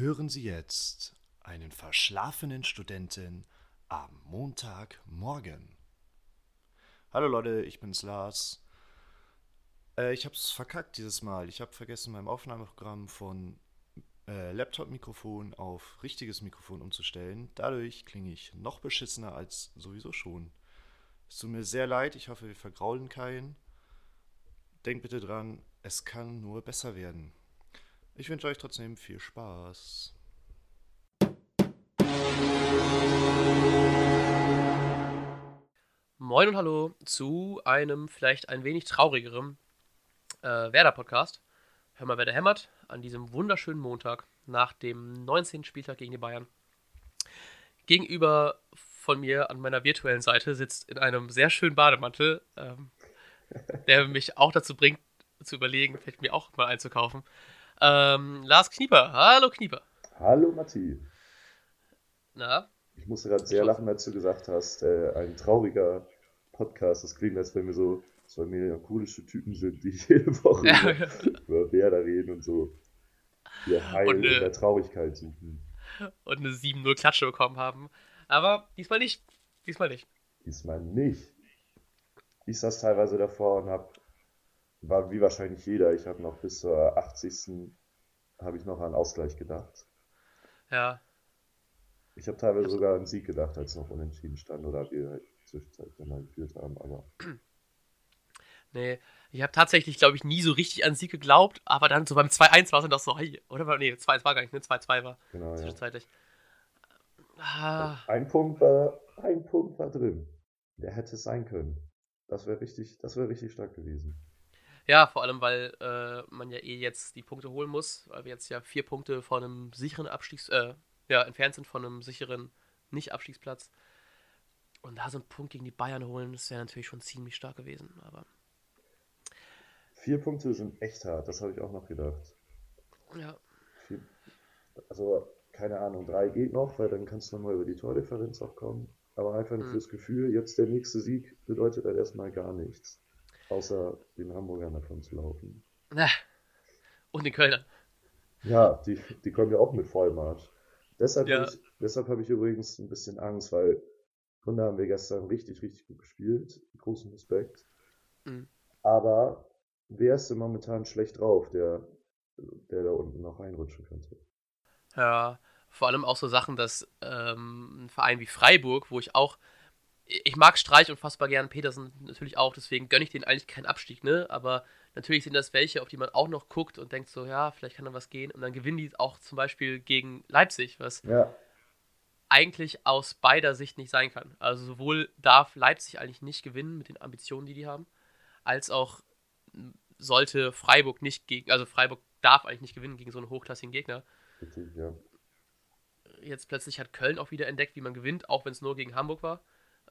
Hören Sie jetzt einen verschlafenen Studenten am Montagmorgen. Hallo Leute, ich bin's Lars. Äh, ich hab's verkackt dieses Mal. Ich habe vergessen, mein Aufnahmeprogramm von äh, Laptop-Mikrofon auf richtiges Mikrofon umzustellen. Dadurch klinge ich noch beschissener als sowieso schon. Es tut mir sehr leid, ich hoffe, wir vergraulen keinen. Denkt bitte dran, es kann nur besser werden. Ich wünsche euch trotzdem viel Spaß. Moin und hallo zu einem vielleicht ein wenig traurigeren äh, Werder-Podcast. Hör mal, wer da hämmert an diesem wunderschönen Montag nach dem 19. Spieltag gegen die Bayern. Gegenüber von mir an meiner virtuellen Seite sitzt in einem sehr schönen Bademantel, ähm, der mich auch dazu bringt, zu überlegen, vielleicht mir auch mal einzukaufen. Ähm, Lars Knieper. Hallo Knieper. Hallo Matti. Na? Ich musste gerade sehr lachen, als du gesagt hast, äh, ein trauriger Podcast. Das klingt, als wenn wir so zwei melancholische Typen sind, die jede Woche Ja. über, über Werder reden und so ihr Heil Und, in der Traurigkeit suchen. Und eine 7-0 Klatsche bekommen haben. Aber diesmal nicht. Diesmal nicht. Diesmal nicht. Ich saß teilweise davor und hab, war wie wahrscheinlich jeder, ich habe noch bis zur 80. habe ich noch an Ausgleich gedacht. Ja. Ich habe teilweise sogar an Sieg gedacht, als es noch unentschieden stand oder wir halt zwischenzeitlich mal geführt haben, aber Nee, ich habe tatsächlich, glaube ich, nie so richtig an Sieg geglaubt, aber dann so beim 2-1 war es dann doch so, hey, oder? Nee, 2-1 war gar nicht, ne? 2-2 war genau, ja. zwischenzeitlich. Ah, Ein Punkt war, ein Punkt war drin. Der hätte es sein können. Das wäre richtig, das wäre richtig stark gewesen. Ja, vor allem, weil äh, man ja eh jetzt die Punkte holen muss, weil wir jetzt ja vier Punkte von einem sicheren Abstiegs... Äh, ja, entfernt sind von einem sicheren Nicht-Abstiegsplatz. Und da so einen Punkt gegen die Bayern holen, das wäre natürlich schon ziemlich stark gewesen, aber Vier Punkte sind echt hart, das habe ich auch noch gedacht. ja. Vier, also, keine Ahnung, drei geht noch, weil dann kannst du nochmal über die Tordifferenz auch kommen. Aber einfach nur Mhm. fürs Gefühl, jetzt der nächste Sieg bedeutet halt erstmal gar nichts. Außer den Hamburgern davon zu laufen. Na, Und den Kölnern. Ja, die, die kommen ja auch mit Vollmarsch. Deshalb Ja. habe ich, deshalb habe ich übrigens ein bisschen Angst, weil Kunde haben wir gestern richtig, richtig gut gespielt. Großen Respekt. Mhm. Aber wer ist denn momentan schlecht drauf, der, der da unten noch reinrutschen könnte? Ja, vor allem auch so Sachen, dass ähm, ein Verein wie Freiburg, wo ich auch, ich mag Streich unfassbar gern, Petersen natürlich auch, deswegen gönne ich denen eigentlich keinen Abstieg, ne? Aber natürlich sind das welche, auf die man auch noch guckt und denkt so, ja, vielleicht kann da was gehen. Und dann gewinnen die auch zum Beispiel gegen Leipzig, was Ja, eigentlich aus beider Sicht nicht sein kann. Also sowohl darf Leipzig eigentlich nicht gewinnen mit den Ambitionen, die die haben, als auch sollte Freiburg nicht gegen, also Freiburg darf eigentlich nicht gewinnen gegen so einen hochklassigen Gegner richtig, ja. jetzt plötzlich hat Köln auch wieder entdeckt, wie man gewinnt, auch wenn es nur gegen Hamburg war.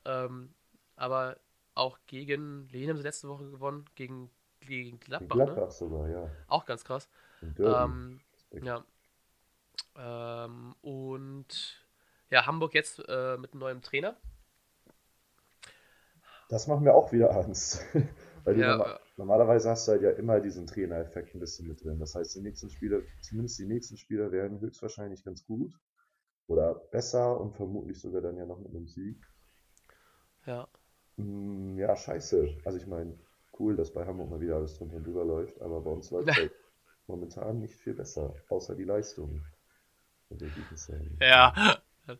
Ähm, aber auch gegen, Lehen haben sie letzte Woche gewonnen, gegen, gegen Gladbach, Gladbach ne? sogar, ja. Auch ganz krass. Ähm, ja. Ähm, und ja, Hamburg jetzt äh, mit einem neuen Trainer. Das macht mir auch wieder Angst. Weil Ja, norma- äh. normalerweise hast du halt ja immer diesen Trainereffekt ein bisschen mit drin. Das heißt, die nächsten Spieler, zumindest die nächsten Spieler werden höchstwahrscheinlich ganz gut. Oder besser und vermutlich sogar dann ja noch mit einem Sieg. Ja. Mm, Ja, scheiße. Also ich meine, cool, dass bei Hamburg mal wieder alles drunter und drüber läuft, aber bei uns läuft halt momentan nicht viel besser, außer die Leistung. Die Ergebnisse. Ja.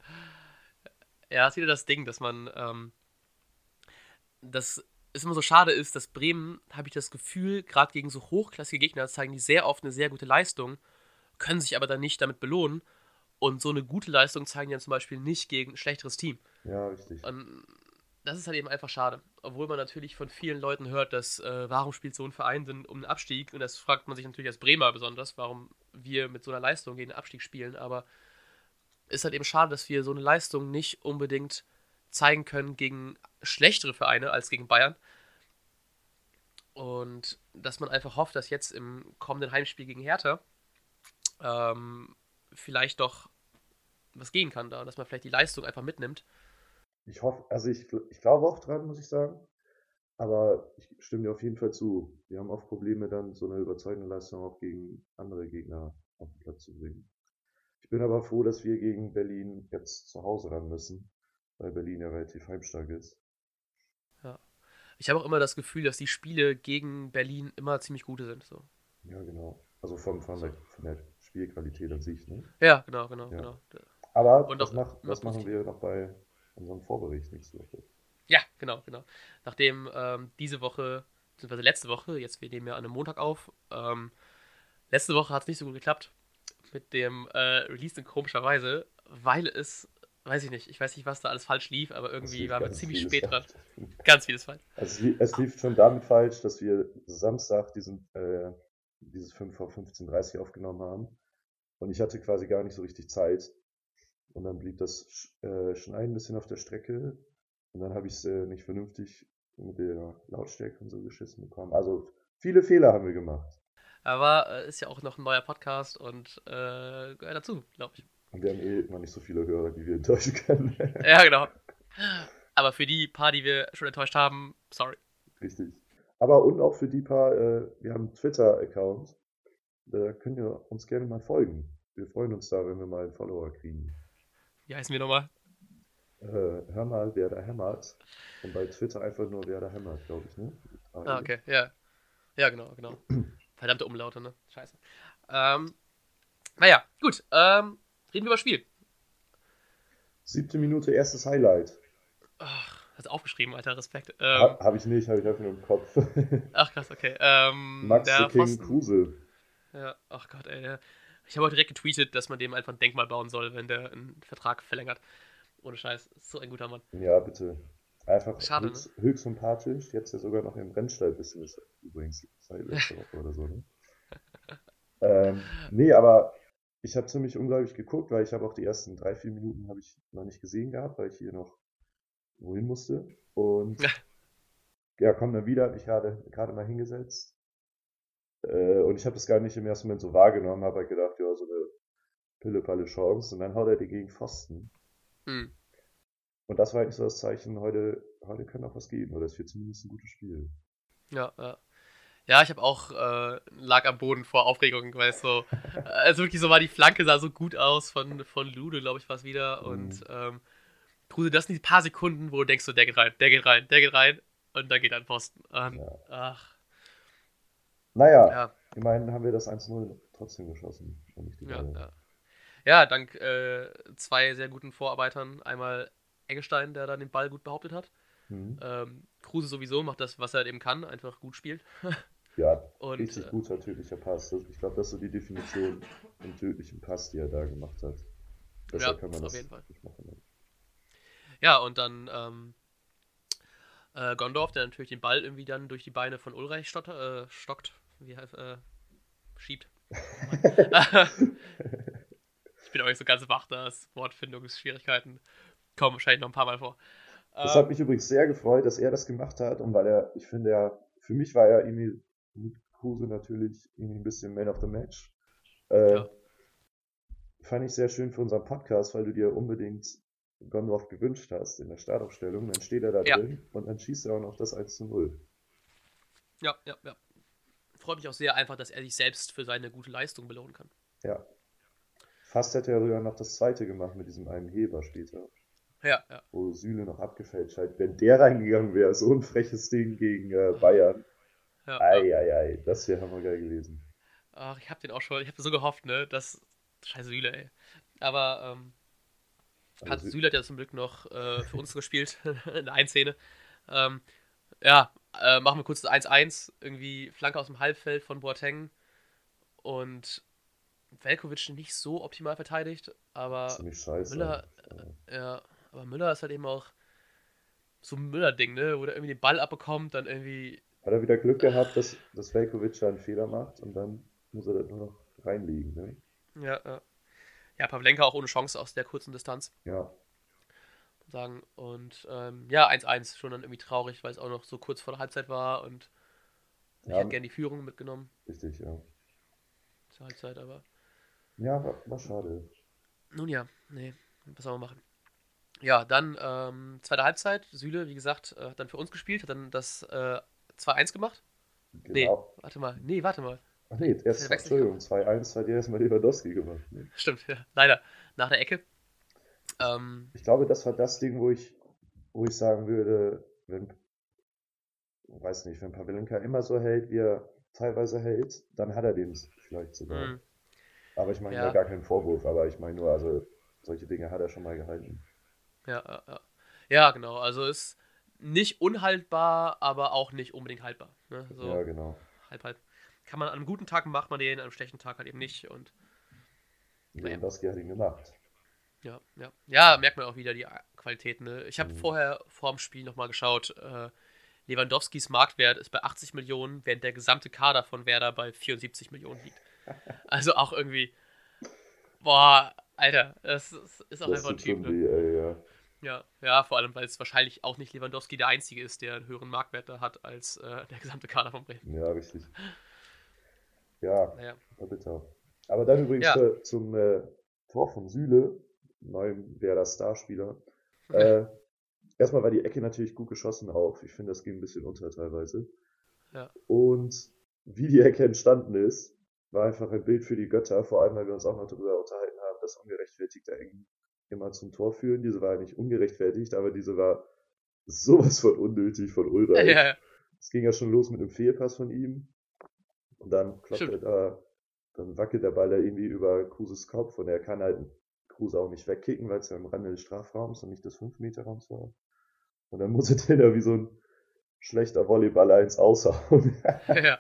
Ja, ist wieder das Ding, dass man, ähm, das ist immer so schade ist, dass Bremen, habe ich das Gefühl, gerade gegen so hochklassige Gegner zeigen die sehr oft eine sehr gute Leistung, können sich aber dann nicht damit belohnen. Und so eine gute Leistung zeigen die dann zum Beispiel nicht gegen ein schlechteres Team. Ja, richtig. Und das ist halt eben einfach schade. Obwohl man natürlich von vielen Leuten hört, dass, äh, warum spielt so ein Verein denn um den Abstieg? Und das fragt man sich natürlich als Bremer besonders, warum wir mit so einer Leistung gegen den Abstieg spielen. Aber ist halt eben schade, dass wir so eine Leistung nicht unbedingt zeigen können gegen schlechtere Vereine als gegen Bayern. Und dass man einfach hofft, dass jetzt im kommenden Heimspiel gegen Hertha ähm, vielleicht doch was gehen kann da, dass man vielleicht die Leistung einfach mitnimmt. Ich hoffe, also ich, ich glaube auch dran, muss ich sagen. Aber ich stimme dir auf jeden Fall zu. Wir haben oft Probleme, dann so eine überzeugende Leistung auch gegen andere Gegner auf den Platz zu bringen. Ich bin aber froh, dass wir gegen Berlin jetzt zu Hause ran müssen, weil Berlin ja relativ heimstark ist. Ja. Ich habe auch immer das Gefühl, dass die Spiele gegen Berlin immer ziemlich gute sind. So. Ja, genau. Also von, von, der, von der Spielqualität an sich, ne? Ja, genau, genau, Ja. genau. Aber Und das, auch mach, das machen wir noch bei unserem Vorbericht nächste Woche. Ja, genau, genau. Nachdem ähm, diese Woche, beziehungsweise letzte Woche, jetzt wir nehmen ja an einem Montag auf, ähm, letzte Woche hat es nicht so gut geklappt mit dem äh, Release in komischerweise, weil es, weiß ich nicht, ich weiß nicht, was da alles falsch lief, aber irgendwie waren wir ziemlich spät dran. Ganz vieles falsch. Also es, lief, es lief schon damit falsch, dass wir Samstag diesen, äh, dieses 5 vor 15.30 Uhr aufgenommen haben. Und ich hatte quasi gar nicht so richtig Zeit. Und dann blieb das äh, Schneiden ein bisschen auf der Strecke. Und dann habe ich es äh, nicht vernünftig mit der Lautstärke und so geschissen bekommen. Also viele Fehler haben wir gemacht. Aber äh, ist ja auch noch ein neuer Podcast und äh, gehört dazu, glaube ich. Und wir haben eh immer nicht so viele Hörer, die wir enttäuschen können. Ja, genau. Aber für die paar, die wir schon enttäuscht haben, sorry. Richtig. Aber und auch für die paar, äh, wir haben einen Twitter-Account. Da könnt ihr uns gerne mal folgen. Wir freuen uns da, wenn wir mal einen Follower kriegen. Wie heißen wir nochmal? Äh, hör mal, wer da hämmert. Und bei Twitter einfach nur, wer da hämmert, glaube ich, ne? Ah, okay, ja. Ja, genau, genau. Verdammte Umlaute, ne? Scheiße. Ähm, naja, gut. Ähm, reden wir über Spiel. Siebte Minute, erstes Highlight. Ach, hast du aufgeschrieben, Alter, Respekt. Ha, Ähm, habe ich nicht, habe ich einfach nur im Kopf. ach, krass, okay. Ähm, Max der King. Kruse. Ja, ach Gott, ey. Der, ich habe heute direkt getweetet, dass man dem einfach ein Denkmal bauen soll, wenn der einen Vertrag verlängert. Ohne Scheiß. So ein guter Mann. Ja, bitte. Einfach Schade, ne? höchst, höchst sympathisch. Jetzt ja sogar noch im Rennstall bisschen ist übrigens seit letzter Woche oder so, ne? ähm, nee, aber ich habe ziemlich unglaublich geguckt, weil ich habe auch die ersten drei, vier Minuten habe ich noch nicht gesehen gehabt, weil ich hier noch wohin musste. Und Ja. ja, komm dann wieder, habe ich gerade gerade mal hingesetzt. Äh, und ich habe das gar nicht im ersten Moment so wahrgenommen, habe halt gedacht, ja, so eine pille-palle Chance. Und dann haut er die gegen Pfosten. Hm. Und das war eigentlich so das Zeichen, heute, heute kann auch was geben, oder es wird zumindest ein gutes Spiel. Ja, ja. Ja, ich habe auch äh, lag am Boden vor Aufregung, weil es so, also wirklich so war, die Flanke sah so gut aus von, von Lude, glaube ich, war es wieder. Und Mhm. ähm, Kruse, das sind die paar Sekunden, wo du denkst, so, der geht rein, der geht rein, der geht rein und dann geht er an Posten. Und, Ja. Ach, Naja, ja, immerhin haben wir das 1-0 trotzdem geschossen. Ja, ja. Ja, dank äh, zwei sehr guten Vorarbeitern. Einmal Eggestein, der dann den Ball gut behauptet hat. Mhm. Ähm, Kruse sowieso macht das, was er eben kann, einfach gut spielt. Ja, Und richtig äh, guter tödlicher Pass. Ich glaube, das ist so die Definition im tödlichen Pass, die er da gemacht hat. Besser Ja, kann man auf das jeden Fall. machen. Ja, und dann ähm, äh, Gondorf, der natürlich den Ball irgendwie dann durch die Beine von Ulreich stotter, äh, stockt, wie heißt, äh, schiebt. ich bin auch nicht so ganz wach, da ist Wortfindungsschwierigkeiten kommen wahrscheinlich noch ein paar Mal vor. Das Ähm, hat mich übrigens sehr gefreut, dass er das gemacht hat. Und weil er, ich finde ja, für mich war er irgendwie mit Kruse natürlich irgendwie ein bisschen Man of the Match. Äh, Ja. Fand ich sehr schön für unseren Podcast, weil du dir unbedingt Gondorf gewünscht hast in der Startaufstellung. Dann steht er da Ja. drin und dann schießt er auch noch das 1 zu 0. ja, ja, ja. Freut mich auch sehr einfach, dass er sich selbst für seine gute Leistung belohnen kann. Ja. Fast hätte er sogar noch das zweite gemacht mit diesem einen Heber später, Ja, ja. wo Süle noch abgefälscht hat. Wenn der reingegangen wäre, so ein freches Ding gegen äh, Bayern. ja, ja. Eieiei, das wäre hammergeil gewesen. Ach, ich hab den auch schon, ich hab so gehofft, ne, dass, scheiße Süle, ey. Aber, ähm, Hat Also, Sü- Süle hat ja zum Glück noch äh, für uns gespielt, in der Einszene. Ähm, ja, äh, machen wir kurz das 1-1. Irgendwie Flanke aus dem Halbfeld von Boateng. Und Velkovic nicht so optimal verteidigt, aber. Müller- Ja. ja, aber Müller ist halt eben auch so ein Müller-Ding, ne? Wo der irgendwie den Ball abbekommt, dann irgendwie. Hat er wieder Glück gehabt, dass, dass Velkovic da einen Fehler macht und dann muss er das nur noch reinlegen. Ne? Ja, ja. Ja, Pavlenka auch ohne Chance aus der kurzen Distanz. Ja, sagen. Und ähm, ja, 1-1, schon dann irgendwie traurig, weil es auch noch so kurz vor der Halbzeit war und ich Ja. hätte gerne die Führung mitgenommen richtig, ja. zur Halbzeit, aber Ja, war, war schade. nun ja, nee, was soll man machen. Ja, dann ähm, zweite Halbzeit, Süle, wie gesagt, äh, hat dann für uns gespielt, hat dann das äh, 2-1 gemacht. Nee, Genau. warte mal, nee, warte mal. Ach nee, erst, ich Entschuldigung, 2-1 hat erstmal Lewandowski gemacht. Ne? Stimmt, ja. leider. Nach der Ecke. Ähm, Ich glaube, das war das Ding, wo ich, wo ich sagen würde, wenn, weiß nicht, wenn Pavlenka immer so hält, wie er teilweise hält, dann hat er den vielleicht sogar. mh, Aber ich mache ihm Ja. gar keinen Vorwurf, aber ich meine nur, also solche Dinge hat er schon mal gehalten. ja, ja, ja. Ja, genau. Also ist nicht unhaltbar, aber auch nicht unbedingt haltbar. Ne? So Ja, genau. halb, halb. Kann man an einem guten Tag macht man den, an einem schlechten Tag halt eben nicht. Und Naja. Lewandowski hat ihn gemacht. Ja, ja. Ja, merkt man auch wieder die Qualität. Ne? Ich habe Mhm. vorher vor dem Spiel nochmal geschaut. Äh, Lewandowskis Marktwert ist bei 80 Millionen, während der gesamte Kader von Werder bei 74 Millionen liegt. Also auch irgendwie. Boah, Alter, das ist, ist auch Das einfach ein Typ. Ne? ey, ja. Ja, ja, vor allem, weil es wahrscheinlich auch nicht Lewandowski der Einzige ist, der einen höheren Marktwert da hat als äh, der gesamte Kader von Bremen. Ja, richtig. Ja, Naja. bitter. Aber dann übrigens Ja. äh, zum äh, Tor von Süle, neuem Werder Starspieler. Äh, erstmal war die Ecke natürlich gut geschossen auch. Ich finde, das ging ein bisschen unter teilweise. Ja. Und wie die Ecke entstanden ist, war einfach ein Bild für die Götter, vor allem weil wir uns auch noch darüber unterhalten haben, dass ungerechtfertigte Ecken immer zum Tor führen. Diese war nicht ungerechtfertigt, aber diese war sowas von unnötig von Ulreich. Ja, ja. Es ging ja schon los mit einem Fehlpass von ihm. Und dann klopft er da, dann wackelt der Ball da irgendwie über Kruses Kopf und er kann halt Kruse auch nicht wegkicken, weil es ja im Rande des Strafraums und nicht des 5-Meter-Raums war. Und dann muss er den da wie so ein schlechter Volleyballer ins Aushauen. ja.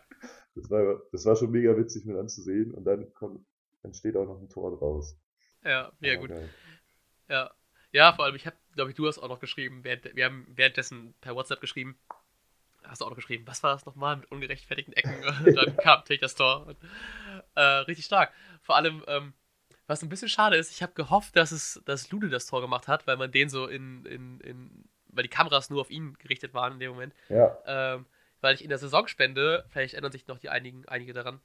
das, war, das war schon mega witzig mit anzusehen und dann kommt, entsteht auch noch ein Tor draus. Ja, ja, gut. geil. Ja, ja, vor allem, ich habe, glaube ich, du hast auch noch geschrieben, während, wir haben währenddessen per WhatsApp geschrieben, hast du auch noch geschrieben, was war das nochmal mit ungerechtfertigten Ecken? Und dann kam natürlich das Tor. Und, äh, richtig stark. Vor allem, ähm, was ein bisschen schade ist, ich habe gehofft, dass es, dass Lude das Tor gemacht hat, weil man den so in, in, in, weil die Kameras nur auf ihn gerichtet waren in dem Moment. Ja, Ähm, weil ich in der Saisonspende, vielleicht erinnern sich noch die einigen, einige daran,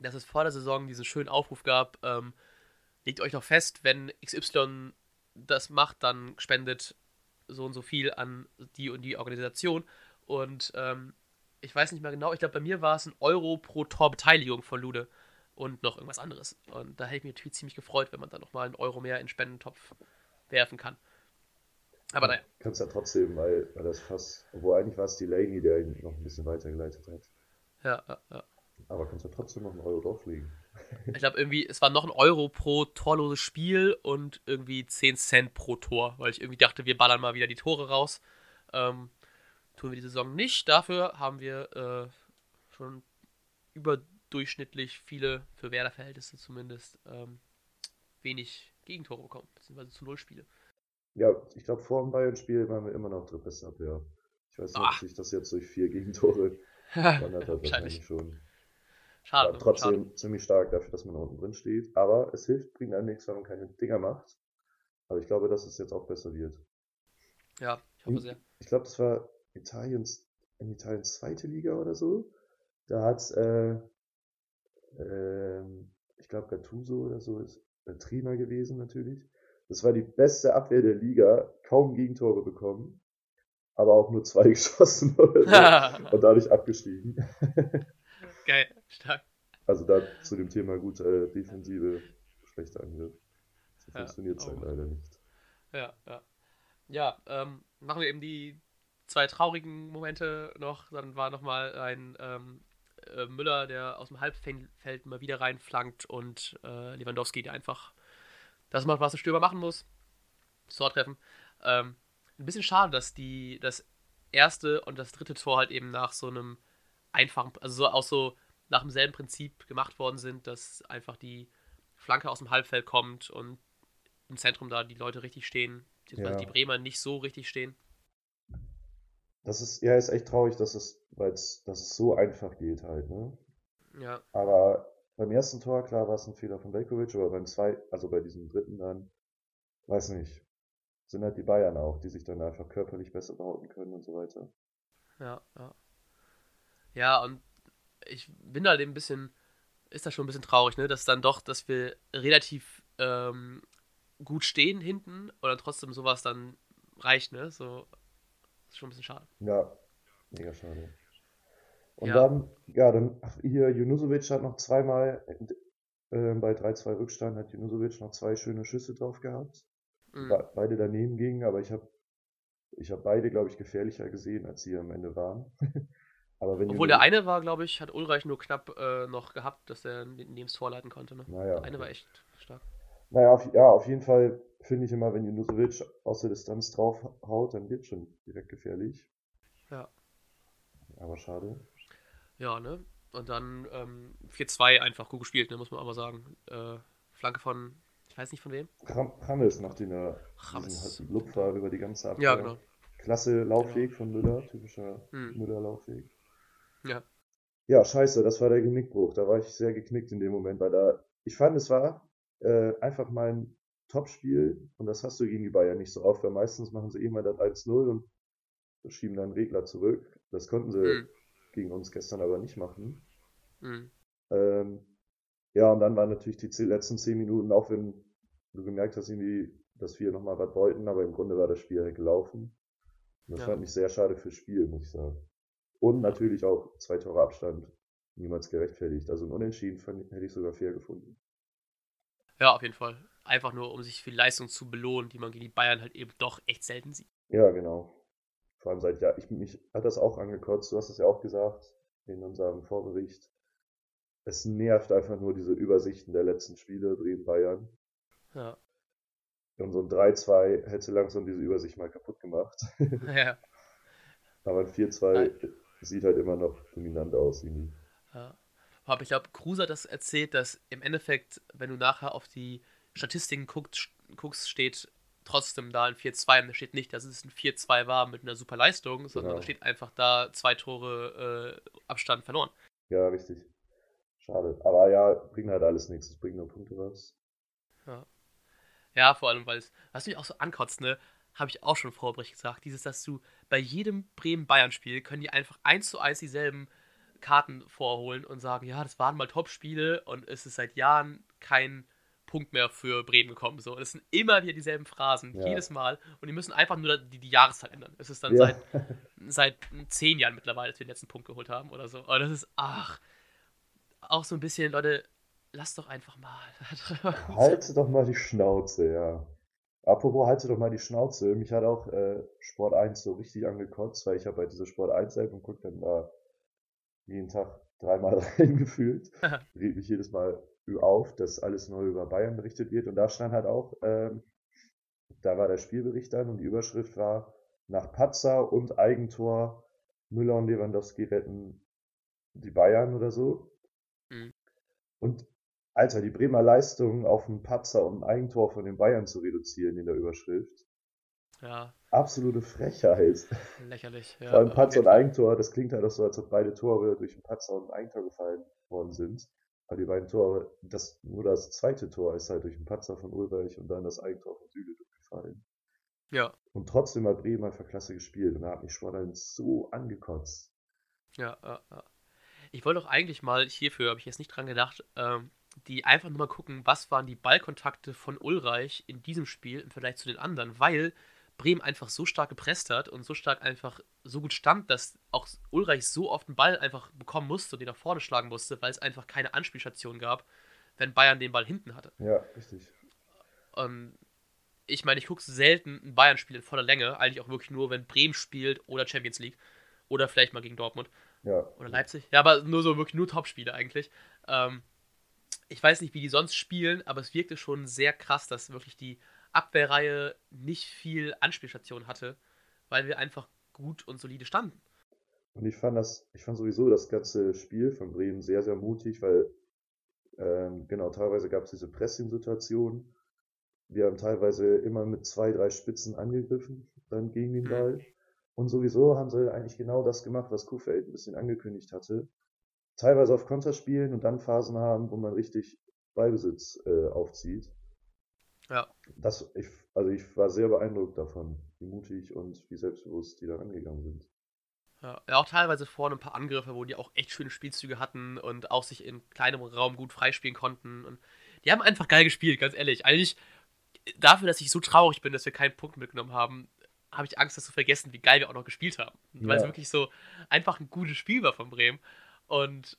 dass es vor der Saison diesen schönen Aufruf gab, ähm, legt euch doch fest, wenn XY das macht, dann spendet so und so viel an die und die Organisation. Und ähm, ich weiß nicht mehr genau, ich glaube, bei mir war es ein Euro pro Torbeteiligung von Lude und noch irgendwas anderes. Und da hätte ich mich natürlich ziemlich gefreut, wenn man dann nochmal einen Euro mehr in den Spendentopf werfen kann. Aber naja, kannst ja trotzdem, weil, das fast, obwohl eigentlich war es Delaney, der ihn noch ein bisschen weitergeleitet hat. ja, ja, ja. Aber kannst ja trotzdem noch einen Euro drauflegen. Ich glaube irgendwie, es war noch ein Euro pro torloses Spiel und irgendwie 10 Cent pro Tor, weil ich irgendwie dachte, wir ballern mal wieder die Tore raus. Ähm, tun wir die Saison nicht. Dafür haben wir äh, schon überdurchschnittlich viele, für Werder-Verhältnisse zumindest, ähm, wenig Gegentore bekommen, beziehungsweise zu Null Spiele. Ja, ich glaube, vor dem Bayern-Spiel waren wir immer noch drittbeste Abwehr. Ich weiß nicht, ob Ah. sich das jetzt durch vier Gegentore gewandert hat. Wahrscheinlich schon. Schade. War trotzdem ziemlich stark dafür, dass man da unten drin steht. Aber es hilft, bringt einem nichts, wenn man keine Dinger macht. Aber ich glaube, dass es jetzt auch besser wird. Schade. Ja, ich hoffe sehr. Ich glaube, das war Italiens, in Italiens zweite Liga oder so. Da hat, äh, ähm, ich glaube, Gattuso oder so ist der Trainer gewesen natürlich. Das war die beste Abwehr der Liga, kaum Gegentore bekommen, aber auch nur zwei geschossen oder so und dadurch abgestiegen. Geil, stark. Also da zu dem Thema gute Defensive, schlechter Angriff. So Ja, funktioniert es halt leider nicht. Ja, ja. Ja, ähm, machen wir eben die zwei traurigen Momente noch. Dann war nochmal ein ähm, äh, Müller, der aus dem Halbfeld mal wieder reinflankt und äh, Lewandowski, der einfach das macht, was ein Stürmer machen muss. Das Tor treffen. Ähm, ein bisschen schade, dass die das erste und das dritte Tor halt eben nach so einem einfachen, also so auch so nach demselben Prinzip gemacht worden sind, dass einfach die Flanke aus dem Halbfeld kommt und im Zentrum da die Leute richtig stehen, beziehungsweise Ja. die Bremer nicht so richtig stehen. Das ist, ja, ist echt traurig, dass es, weil es so einfach geht halt, ne? Ja, Aber beim ersten Tor, klar, war es ein Fehler von Velkovic, aber beim zweiten, also bei diesem dritten dann, weiß nicht, sind halt die Bayern auch, die sich dann einfach körperlich besser behaupten können und so weiter. ja, ja. Ja, und ich bin halt eben ein bisschen, ist das schon ein bisschen traurig, ne, dass dann doch, dass wir relativ ähm, gut stehen hinten dann trotzdem sowas dann reicht, ne, so, ist schon ein bisschen schade. Ja, mega schade. Und Ja. dann, ja, dann, hier, Junusovic hat noch zweimal, äh, bei 3-2 Rückstand hat Junusovic noch zwei schöne Schüsse drauf gehabt. Mhm. Be beide daneben gingen, aber ich habe ich hab beide, glaube ich, gefährlicher gesehen, als sie am Ende waren. aber wenn Obwohl der eine war, glaube ich, hat Ulreich nur knapp äh, noch gehabt, dass er neben das Tor leiten konnte. Ne? Naja, Der eine war echt stark. Naja, auf, ja, auf jeden Fall finde ich immer, wenn Junusovic aus der Distanz draufhaut, dann wird schon direkt gefährlich. Ja. Aber schade. Ja, ne? Und dann ähm, 4-2 einfach gut gespielt, ne, muss man aber sagen. Äh, Flanke von, ich weiß nicht von wem. Ram Rames macht den äh, Rames. diesen Lupfer über die ganze Abwehr. Ja, genau. Klasse Laufweg von Müller, typischer Mhm. Müller-Laufweg. Ja. Ja, scheiße, das war der Genickbruch. Da war ich sehr geknickt in dem Moment, weil da, ich fand, es war äh, einfach mal ein Topspiel und das hast du gegen die Bayern nicht so oft, weil meistens machen sie immer das 1-0 und schieben dann Regler zurück. Das konnten sie Mhm. Gegen uns gestern aber nicht machen. Mhm. Ähm, ja, und dann waren natürlich die letzten zehn Minuten, auch wenn du gemerkt hast, irgendwie, dass wir nochmal was wollten, aber im Grunde war das Spiel halt gelaufen. Und das Ja. fand ich sehr schade fürs Spiel, muss ich sagen. Und natürlich auch zwei Tore Abstand niemals gerechtfertigt. Also ein Unentschieden fand, hätte ich sogar fair gefunden. Ja, auf jeden Fall. Einfach nur, um sich für die Leistung zu belohnen, die man gegen die Bayern halt eben doch echt selten sieht. Ja, genau. Vor allem seit Jahr, ich mich hat das auch angekotzt, du hast es ja auch gesagt in unserem Vorbericht. Es nervt einfach nur diese Übersichten der letzten Spiele, Bremen Bayern. Ja. Und so ein 3-2 hätte langsam diese Übersicht mal kaputt gemacht. ja. Aber ein 4-2 sieht halt immer noch dominant aus irgendwie. Ja. Aber ich glaube, Kruse hat das erzählt, dass im Endeffekt, wenn du nachher auf die Statistiken guckst, guckst steht trotzdem da ein 4-2. Und da steht nicht, dass es ein 4-2 war mit einer super Leistung, sondern Genau. da steht einfach da zwei Tore äh, Abstand verloren. Ja, richtig. Schade. Aber ja, bringt halt alles nichts. Es bringt nur Punkte raus. Ja, vor allem, weil es, was mich auch so ankotzt, ne, habe ich auch schon Vorbericht gesagt, dieses, dass du bei jedem Bremen-Bayern-Spiel können die einfach eins zu eins dieselben Karten vorholen und sagen, ja, das waren mal Top-Spiele und es ist seit Jahren kein Punkt mehr für Bremen gekommen. So, und es sind immer wieder dieselben Phrasen, Ja. jedes Mal. Und die müssen einfach nur die, die Jahreszahl ändern. Es ist dann Ja. seit, seit zehn Jahren mittlerweile, dass wir den letzten Punkt geholt haben oder so. Und das ist, ach, auch so ein bisschen, Leute, lasst doch einfach mal. Halte doch mal die Schnauze, ja. Apropos, halte doch mal die Schnauze. Mich hat auch äh, Sport 1 so richtig angekotzt, weil ich habe halt diese Sport 1 App und gucke dann da jeden Tag dreimal reingefühlt. Regt mich jedes Mal auf, dass alles neu über Bayern berichtet wird. Und da stand halt auch, ähm, da war der Spielbericht dann und die Überschrift war, nach Patzer und Eigentor Müller und Lewandowski retten die Bayern oder so. Mhm. Und Alter, die Bremer Leistung auf einen Patzer und ein Eigentor von den Bayern zu reduzieren in der Überschrift. ja, Absolute Frechheit. lächerlich. Ja, Vor allem Patzer jeden und. Eigentor, das klingt halt auch so, als ob beide Tore durch einen Patzer und ein Eigentor gefallen worden sind. Aber die beiden Tore, das, nur das zweite Tor ist halt durch einen Patzer von Ulreich und dann das Eigentor von Süle gefallen. Ja, Und trotzdem hat Bremen einfach klasse gespielt und da hat mich 1 so angekotzt. ja, ja, ja. Ich wollte doch eigentlich mal hierfür, habe ich jetzt nicht dran gedacht, ähm, die einfach nur mal gucken, was waren die Ballkontakte von Ulreich in diesem Spiel im Vergleich zu den anderen, weil Bremen einfach so stark gepresst hat und so stark einfach so gut stand, dass auch Ulreich so oft einen Ball einfach bekommen musste und den nach vorne schlagen musste, weil es einfach keine Anspielstation gab, wenn Bayern den Ball hinten hatte. Ja, richtig. Und ich meine, ich gucke selten ein Bayern-Spiel in voller Länge, eigentlich auch wirklich nur, wenn Bremen spielt oder Champions League oder vielleicht mal gegen Dortmund. Ja. Oder Leipzig. Ja, aber nur so wirklich nur Top-Spiele eigentlich. Ähm, ich weiß nicht, wie die sonst spielen, aber es wirkte schon sehr krass, dass wirklich die Abwehrreihe nicht viel Anspielstation hatte, weil wir einfach gut und solide standen. Und ich fand das, ich fand sowieso das ganze Spiel von Bremen sehr, sehr mutig, weil ähm, genau, teilweise gab es diese Pressing-Situation. Wir haben teilweise immer mit zwei, drei Spitzen angegriffen, dann gegen den Mhm. Ball. Und sowieso haben sie eigentlich genau das gemacht, was Kuhfeld ein bisschen angekündigt hatte. Teilweise auf Konter spielen und dann Phasen haben, wo man richtig Ballbesitz äh, aufzieht. Ja. Das, ich, also ich war sehr beeindruckt davon, wie mutig und wie selbstbewusst die da rangegangen sind. Ja, ja, auch teilweise vorne ein paar Angriffe, wo die auch echt schöne Spielzüge hatten und auch sich in kleinem Raum gut freispielen konnten. Und die haben einfach geil gespielt, ganz ehrlich. Eigentlich dafür, dass ich so traurig bin, dass wir keinen Punkt mitgenommen haben, habe ich Angst, das zu vergessen, wie geil wir auch noch gespielt haben. Ja. Weil es wirklich so einfach ein gutes Spiel war von Bremen. Und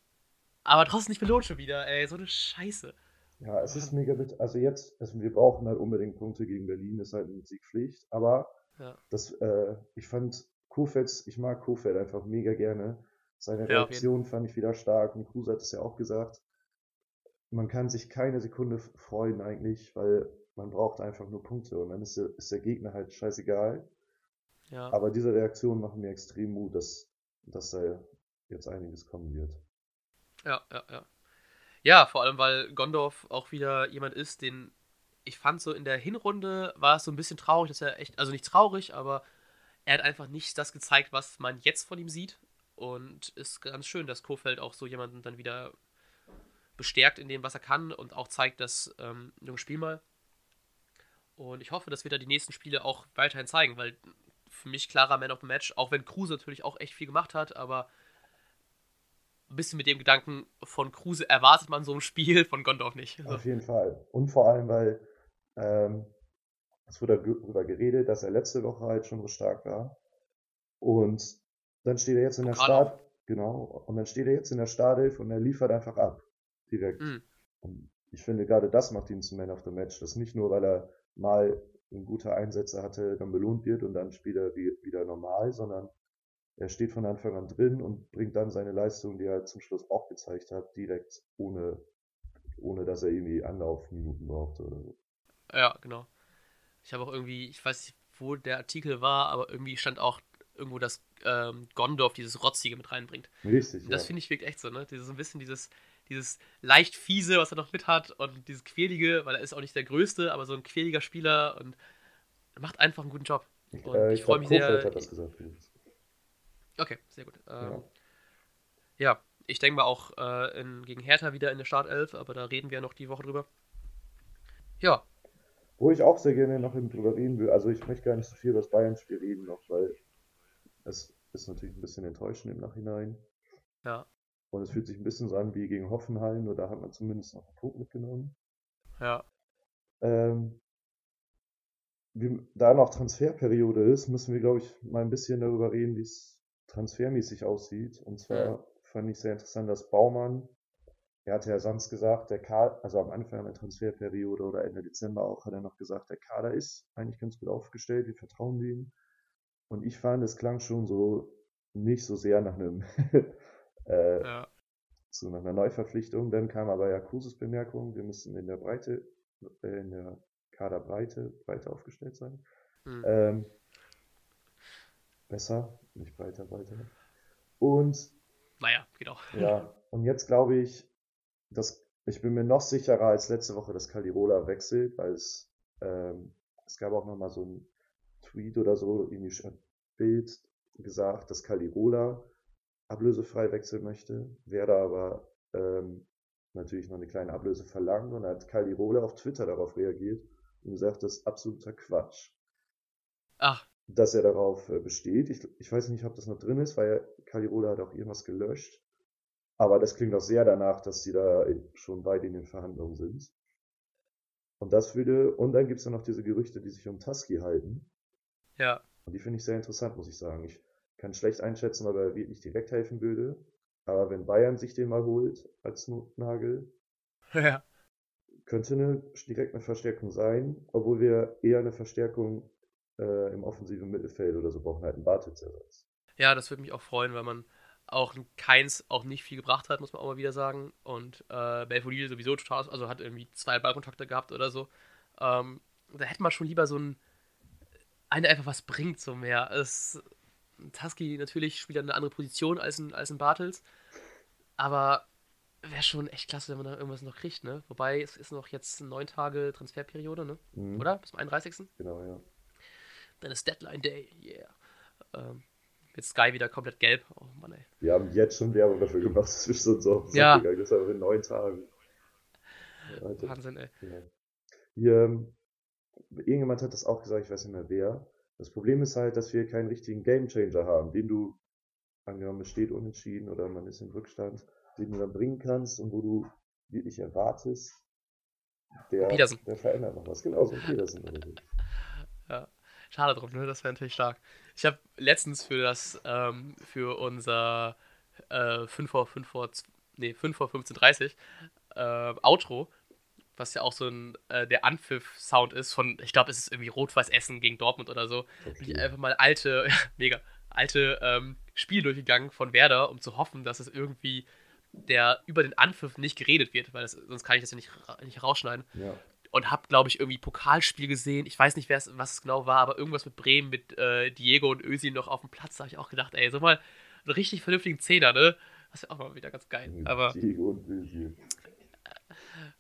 aber trotzdem nicht belohnt schon wieder, ey, so eine Scheiße. Ja, es ist mega bitter. Also jetzt, also wir brauchen halt unbedingt Punkte gegen Berlin, ist halt eine Siegpflicht. Aber ja. das, äh, ich fand Kofeld, ich mag Kofeld einfach mega gerne. Seine Reaktion ja, fand ich wieder stark und Kruse hat es ja auch gesagt. Man kann sich keine Sekunde freuen eigentlich, weil man braucht einfach nur Punkte und dann ist der, ist der Gegner halt scheißegal. Ja. Aber diese Reaktionen machen mir extrem Mut, dass, dass da jetzt einiges kommen wird. Ja, ja, ja. Ja, vor allem, weil Gondorf auch wieder jemand ist, den ich fand so in der Hinrunde war es so ein bisschen traurig, dass er echt, also nicht traurig, aber er hat einfach nicht das gezeigt, was man jetzt von ihm sieht. Und ist ganz schön, dass Kofeld auch so jemanden dann wieder bestärkt in dem, was er kann und auch zeigt, dass, ähm, Junge, spiel mal. Und ich hoffe, dass wir da die nächsten Spiele auch weiterhin zeigen, weil für mich klarer Man of the Match, auch wenn Kruse natürlich auch echt viel gemacht hat, aber ein bisschen mit dem Gedanken von Kruse erwartet man so ein Spiel, von Gondorf nicht. Auf jeden Fall. Und vor allem, weil ähm, es wurde darüber geredet, dass er letzte Woche halt schon so stark war. Und dann steht er jetzt in der Start, genau, und dann steht er jetzt in der Startelf und er liefert einfach ab. Direkt. Mhm. Und ich finde, gerade das macht ihn zum Man of the Match. Das nicht nur, weil er mal ein guter Einsätze hatte, dann belohnt wird und dann spielt er wieder normal, sondern er steht von Anfang an drin und bringt dann seine Leistung, die er zum Schluss auch gezeigt hat, direkt ohne, ohne dass er irgendwie Anlaufminuten brauchte oder so. Ja, genau. Ich habe auch irgendwie, ich weiß nicht, wo der Artikel war, aber irgendwie stand auch irgendwo, dass ähm, Gondorf dieses Rotzige mit reinbringt. Richtig. Und das ja. finde ich wirklich echt so, ne? Dieses, so ein bisschen dieses, dieses leicht fiese, was er noch mit hat und dieses quälige, weil er ist auch nicht der Größte, aber so ein quäliger Spieler und macht einfach einen guten Job. Und äh, ich, ich freue mich sehr. Hat das gesagt, Okay, sehr gut. Ähm, ja. ja. ich denke mal auch äh, in, gegen Hertha wieder in der Startelf, aber da reden wir ja noch die Woche drüber. Ja. Wo ich auch sehr gerne noch drüber reden will, also ich möchte gar nicht so viel über das Bayern-Spiel reden noch, weil es ist natürlich ein bisschen enttäuschend im Nachhinein. Ja. Und es fühlt sich ein bisschen so an wie gegen Hoffenheim, nur da hat man zumindest noch einen Punkt mitgenommen. Ja. Ähm, wie, da noch Transferperiode ist, müssen wir, glaube ich, mal ein bisschen darüber reden, wie es transfermäßig aussieht. Und zwar ja. fand ich sehr interessant, dass Baumann, er hatte ja sonst gesagt, der Kader, also am Anfang der Transferperiode oder Ende Dezember auch, hat er noch gesagt, der Kader ist eigentlich ganz gut aufgestellt, wir vertrauen ihm. Und ich fand, es klang schon so nicht so sehr nach einem äh, ja. so nach einer Neuverpflichtung. Dann kam aber ja Kruses Bemerkung, wir müssen in der Breite, äh, in der Kaderbreite breiter aufgestellt sein. Mhm. Ähm, besser, nicht breiter, breiter. Und. Naja, genau. Ja, und jetzt glaube ich, dass ich bin mir noch sicherer als letzte Woche, dass Calirola wechselt, weil es, ähm, es gab auch nochmal so ein Tweet oder so, irgendwie ein Bild gesagt, dass Calirola ablösefrei wechseln möchte, Werder aber ähm, natürlich noch eine kleine Ablöse verlangt und hat Calirola auf Twitter darauf reagiert und gesagt, das ist absoluter Quatsch. Ach, dass er darauf äh, besteht. Ich, ich weiß nicht, ob das noch drin ist, weil Calirola hat auch irgendwas gelöscht. Aber das klingt auch sehr danach, dass sie da schon weit in den Verhandlungen sind. Und das würde, und dann gibt es ja noch diese Gerüchte, die sich um Tusky halten. Ja. Und die finde ich sehr interessant, muss ich sagen. Ich kann schlecht einschätzen, ob er wirklich direkt helfen würde. Aber wenn Bayern sich den mal holt als Notnagel, ja. könnte eine, direkt eine Verstärkung sein, obwohl wir eher eine Verstärkung äh, im offensiven Mittelfeld oder so brauchen halt einen Bartitz-Ersatz. Ja, das würde mich auch freuen, weil man auch Keins auch nicht viel gebracht hat, muss man auch mal wieder sagen. Und äh, Belfodil sowieso total, also hat irgendwie zwei Ballkontakte gehabt oder so. Ähm, da hätte man schon lieber so einen, einer einfach was bringt, so mehr. Es, Tusky natürlich spielt eine andere Position als ein, als ein Bartels, aber wäre schon echt klasse, wenn man da irgendwas noch kriegt, ne? Wobei es ist noch jetzt neun Tage Transferperiode, ne? Mhm. Oder? Bis zum 31. Genau, ja. Dann ist Deadline Day, yeah. Ähm, jetzt Sky wieder komplett gelb. Oh Mann, ey. Wir haben jetzt schon Werbung dafür gemacht, das ist schon so ja. gegangen. Das ist aber in neun Tagen. Alter. Wahnsinn, ey. Ja. Hier, ähm, irgendjemand hat das auch gesagt, ich weiß nicht mehr wer. Das Problem ist halt, dass wir keinen richtigen Gamechanger haben, den du, angenommen es steht unentschieden oder man ist im Rückstand, den du dann bringen kannst und wo du wirklich erwartest, der, der verändert noch was. Genau so so. Ja. Schade drum, ne? Das wäre natürlich stark. Ich habe letztens für das, ähm, für unser äh, 5 vor 5 vor, nee, 5 vor 15.30 äh, Outro, was ja auch so ein, äh, der Anpfiff-Sound ist von, ich glaube, es ist irgendwie Rot-Weiß Essen gegen Dortmund oder so. Bin ich einfach mal alte, mega, alte ähm, Spiele durchgegangen von Werder, um zu hoffen, dass es irgendwie der über den Anpfiff nicht geredet wird, weil das, sonst kann ich das ja nicht, nicht rausschneiden. Ja. Und habe, glaube ich, irgendwie Pokalspiel gesehen. Ich weiß nicht, was es genau war, aber irgendwas mit Bremen, mit äh, Diego und Ösi noch auf dem Platz. Da habe ich auch gedacht, ey, so mal einen richtig vernünftigen Zehner, ne? Das wäre auch mal wieder ganz geil. Aber, Diego und Özil.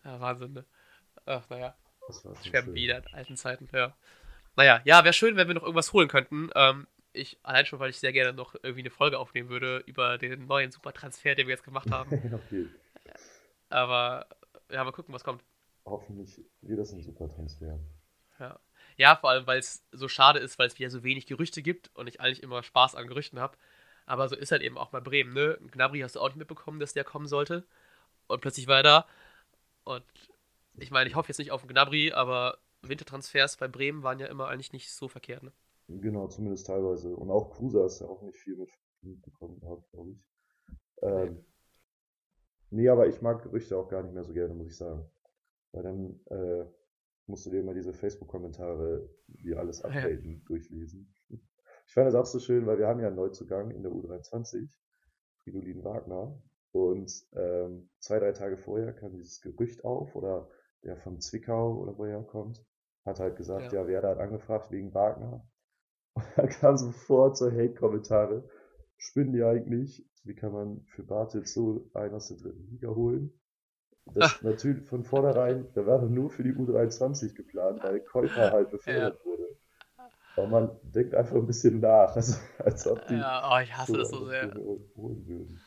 ja, Wahnsinn, ne? Ach, naja. Schon Schwer wieder in alten Zeiten, ja. Naja, ja, wäre schön, wenn wir noch irgendwas holen könnten. Ähm, ich, allein schon, weil ich sehr gerne noch irgendwie eine Folge aufnehmen würde über den neuen Supertransfer, den wir jetzt gemacht haben. okay. Aber ja, mal gucken, was kommt. Hoffentlich wird das ein super Transfer. Ja, ja vor allem, weil es so schade ist, weil es wieder so wenig Gerüchte gibt und ich eigentlich immer Spaß an Gerüchten habe. Aber so ist halt eben auch bei Bremen, ne? Gnabry hast du auch nicht mitbekommen, dass der kommen sollte. Und plötzlich war er da. Und ich meine, ich hoffe jetzt nicht auf Gnabry, aber Wintertransfers bei Bremen waren ja immer eigentlich nicht so verkehrt, ne? Genau, zumindest teilweise. Und auch Cruiser ist ja auch nicht viel mit mitbekommen glaube ich. Ähm, nee, aber ich mag Gerüchte auch gar nicht mehr so gerne, muss ich sagen. Weil dann äh, musst du dir immer diese Facebook-Kommentare, die alles Ja. updaten, durchlesen. Ich fand das auch so schön, weil wir haben ja einen Neuzugang in der U23, Fridolin Wagner. Und ähm, zwei, drei Tage vorher kam dieses Gerücht auf, oder der von Zwickau oder woher er kommt, hat halt gesagt, Ja. ja, Werder hat angefragt wegen Wagner. Und dann kam sofort so Hate-Kommentare. Spinnen die eigentlich? Wie kann man für Bartels so einen aus der dritten Liga holen? Das natürlich von vornherein, da war nur für die U23 geplant, weil Käufer halt befördert wurde. Aber man denkt einfach ein bisschen nach, also, als ob die Ja, oh, ich hasse das so sehr. holen würden.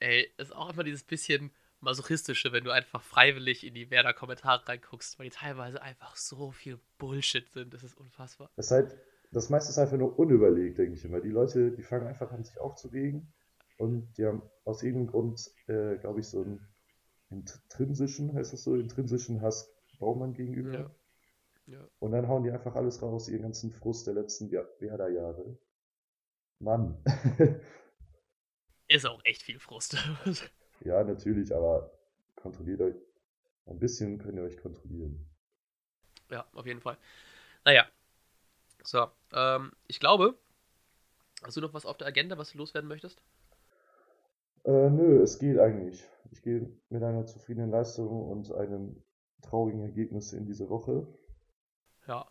Ey, ist auch immer dieses bisschen masochistische, wenn du einfach freiwillig in die Werder-Kommentare reinguckst, weil die teilweise einfach so viel Bullshit sind. Das ist unfassbar. Das ist halt, das meiste ist einfach nur unüberlegt, denke ich immer. Die Leute, die fangen einfach an, sich aufzuregen und die haben aus irgendeinem Grund, äh, glaube ich, so einen intrinsischen, heißt das so, intrinsischen Hass Baumann gegenüber. Ja. Ja. Und dann hauen die einfach alles raus, ihren ganzen Frust der letzten Jahr- Werder-Jahre. Mann. Ist auch echt viel Frust. ja, natürlich, aber kontrolliert euch. Ein bisschen könnt ihr euch kontrollieren. ja, auf jeden Fall. Naja. So, ähm, ich glaube, hast du noch was auf der Agenda, was du loswerden möchtest? Äh, nö, es geht eigentlich. Ich gehe mit einer zufriedenen Leistung und einem traurigen Ergebnis in diese Woche. Ja.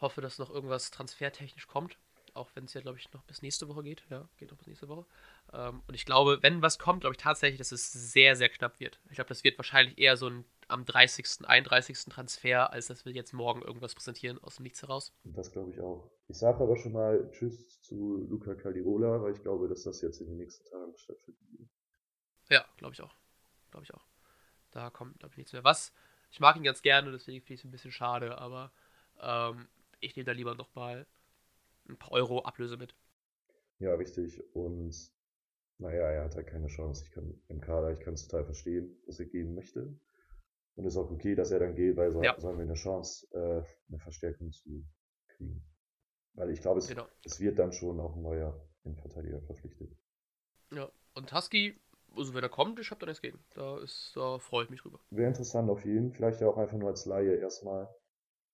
Hoffe, dass noch irgendwas transfertechnisch kommt. Auch wenn es ja, glaube ich, noch bis nächste Woche geht. Ja, geht noch bis nächste Woche. Ähm, und ich glaube, wenn was kommt, glaube ich tatsächlich, dass es sehr, sehr knapp wird. Ich glaube, das wird wahrscheinlich eher so ein am 30., 31. Transfer, als dass wir jetzt morgen irgendwas präsentieren aus dem Nichts heraus. Das glaube ich auch. Ich sage aber schon mal Tschüss zu Luca Caldirola, weil ich glaube, dass das jetzt in den nächsten Tagen stattfinden wird. Ja, glaube ich auch. Glaube ich auch. Da kommt, glaube ich, nichts mehr. Was? Ich mag ihn ganz gerne, deswegen finde ich es ein bisschen schade, aber ähm, ich nehme da lieber nochmal ein paar Euro Ablöse mit. Ja, richtig. Und naja, er hat halt keine Chance. Ich kann im Kader, ich kann es total verstehen, dass er gehen möchte. Und ist auch okay, dass er dann geht, weil so, Ja. so haben wir eine Chance, äh, eine Verstärkung zu kriegen. Weil ich glaube, es, Genau. es wird dann schon auch ein neuer Innenverteidiger verpflichtet. Ja. Und Husky, also wenn er kommt, ich habe da nichts gegen. Da, ist, da freue ich mich drüber. Wäre interessant auf jeden, vielleicht ja auch einfach nur als Laie erstmal.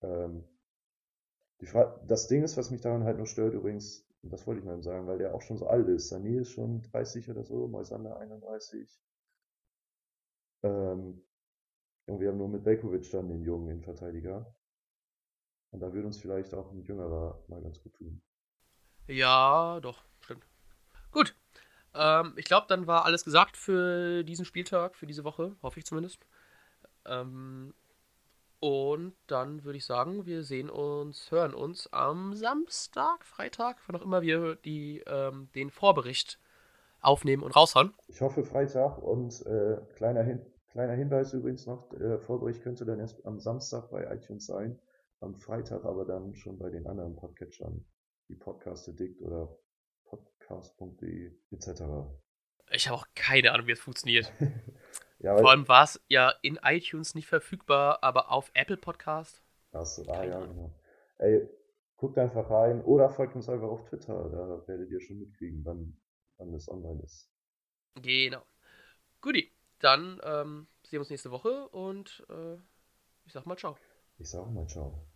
Ähm, die das Ding ist, was mich daran halt nur stört übrigens, das wollte ich mal eben sagen, weil der auch schon so alt ist. Sané ist schon 30 oder so, Moisander 31. Ähm, wir haben nur mit Belkovic dann den jungen Innenverteidiger. Und da würde uns vielleicht auch ein jüngerer mal ganz gut tun. Ja, doch, stimmt. Gut. Ähm, ich glaube, dann war alles gesagt für diesen Spieltag, für diese Woche, hoffe ich zumindest. Ähm, und dann würde ich sagen, wir sehen uns, hören uns am Samstag, Freitag, wann auch immer wir die, ähm, den Vorbericht aufnehmen und raushauen. Ich hoffe Freitag und äh, kleiner, Hin kleiner Hinweis übrigens noch, der Vorbericht könnte dann erst am Samstag bei iTunes sein, am Freitag aber dann schon bei den anderen Podcatchern, wie Podcast Addict oder podcast.de etc. Ich habe auch keine Ahnung, wie es funktioniert. ja, Vor allem war es ja in iTunes nicht verfügbar, aber auf Apple Podcast. Achso, ah, ja, genau. ey, guckt einfach rein oder folgt uns einfach auf Twitter. Da werdet ihr schon mitkriegen, wann, wann das online ist. Genau. Guti, dann ähm, sehen wir uns nächste Woche und äh, ich sag mal ciao. Ich sag mal ciao.